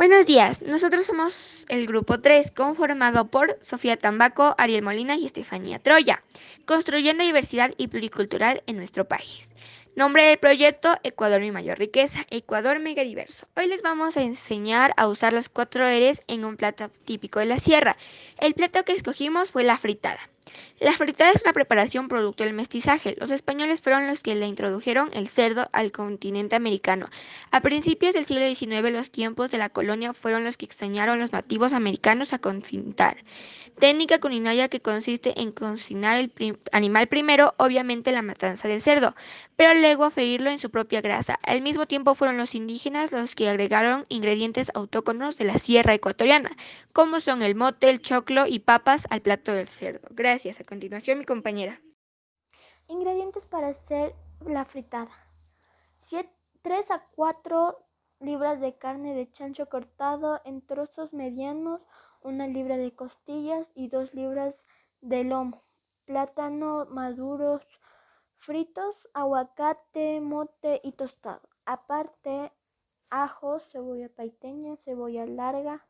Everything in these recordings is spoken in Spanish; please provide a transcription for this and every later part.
Buenos días, nosotros somos el grupo 3, conformado por Sofía Tambaco, Ariel Molina y Estefanía Troya, construyendo diversidad y pluricultural en nuestro país. Nombre del proyecto, Ecuador mi mayor riqueza, Ecuador mega diverso. Hoy les vamos a enseñar a usar los cuatro R's en un plato típico de la sierra. El plato que escogimos fue la fritada. La fritada es una preparación producto del mestizaje. Los españoles fueron los que le introdujeron el cerdo al continente americano. A principios del siglo XIX, los tiempos de la colonia fueron los que extrañaron los nativos americanos a confintar. Técnica culinaria que consiste en cocinar el animal primero, obviamente la matanza del cerdo, pero luego ferirlo en su propia grasa. Al mismo tiempo fueron los indígenas los que agregaron ingredientes autóctonos de la sierra ecuatoriana, como son el mote, el choclo y papas al plato del cerdo. Gracias. A continuación, mi compañera. Ingredientes para hacer la fritada. 3 a 4 libras de carne de chancho cortado en trozos medianos, una libra de costillas y 2 libras de lomo, plátano maduros fritos, aguacate, mote y tostado. Aparte, ajos, cebolla paiteña, cebolla larga,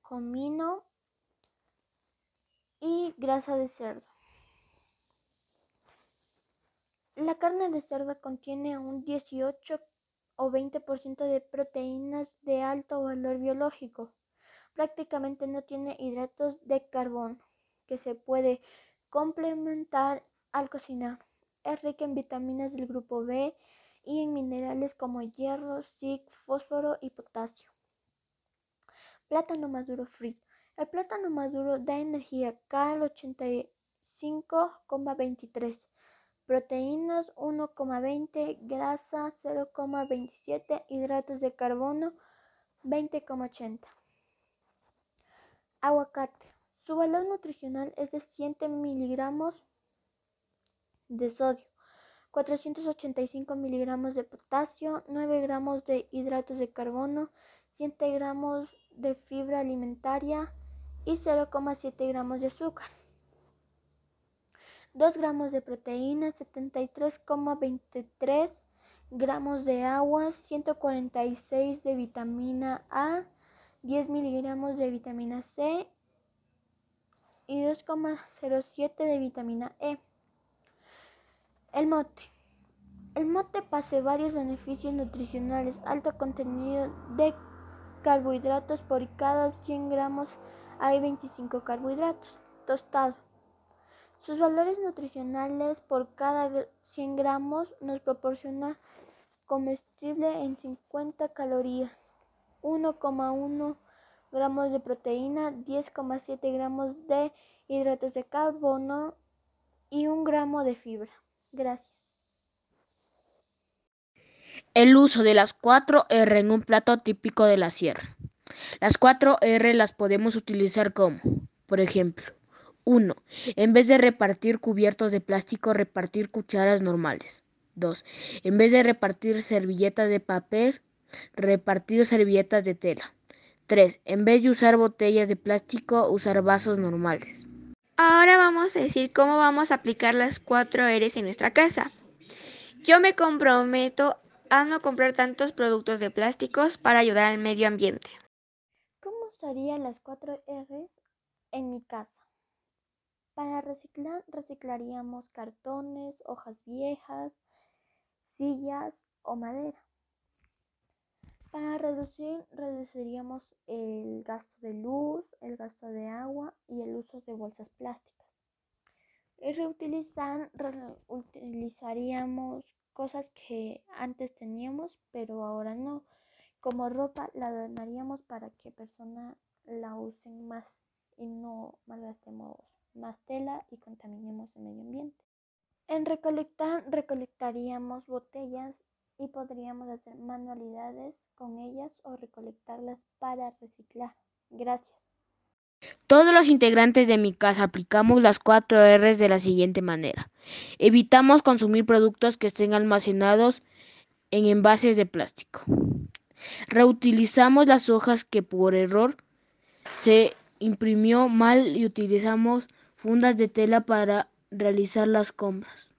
comino y grasa de cerdo. La carne de cerdo contiene un 18 o 20% de proteínas de alto valor biológico. Prácticamente no tiene hidratos de carbono que se puede complementar al cocinar. Es rica en vitaminas del grupo B y en minerales como hierro, zinc, fósforo y potasio. Plátano maduro frito. El plátano maduro da energía cal 85,23, proteínas 1,20, grasa 0,27, hidratos de carbono 20,80. Aguacate. Su valor nutricional es de 100 miligramos de sodio, 485 miligramos de potasio, 9 gramos de hidratos de carbono, 100 gramos de fibra alimentaria y 0,7 gramos de azúcar. 2 gramos de proteína, 73,23 gramos de agua, 146 de vitamina A, 10 miligramos de vitamina C y 2,07 de vitamina E. El mote. El mote posee varios beneficios nutricionales, alto contenido de carbohidratos por cada 100 gramos hay 25 carbohidratos. Tostado. Sus valores nutricionales por cada 100 gramos nos proporciona comestible en 50 calorías, 1,1 gramos de proteína, 10,7 gramos de hidratos de carbono y 1 gramo de fibra. Gracias. El uso de las 4 R en un plato típico de la sierra. Las 4 R las podemos utilizar como, por ejemplo, 1. En vez de repartir cubiertos de plástico, repartir cucharas normales. 2. En vez de repartir servilletas de papel, repartir servilletas de tela. 3. En vez de usar botellas de plástico, usar vasos normales. Ahora vamos a decir cómo vamos a aplicar las cuatro R's en nuestra casa. Yo me comprometo a no comprar tantos productos de plásticos para ayudar al medio ambiente. ¿Cómo usaría las cuatro R's en mi casa? Para reciclar, reciclaríamos cartones, hojas viejas, sillas o madera. Para reducir, reduciríamos el gasto de luz, el gasto de agua y el uso de bolsas plásticas. Y reutilizar, reutilizaríamos cosas que antes teníamos, pero ahora no. Como ropa la donaríamos para que personas la usen más y no malgastemos más tela y contaminemos el medio ambiente. En recolectar, recolectaríamos botellas y podríamos hacer manualidades con ellas o recolectarlas para reciclar. Gracias. Todos los integrantes de mi casa aplicamos las cuatro R's de la siguiente manera. Evitamos consumir productos que estén almacenados en envases de plástico. Reutilizamos las hojas que por error se imprimió mal y utilizamos fundas de tela para realizar las compras.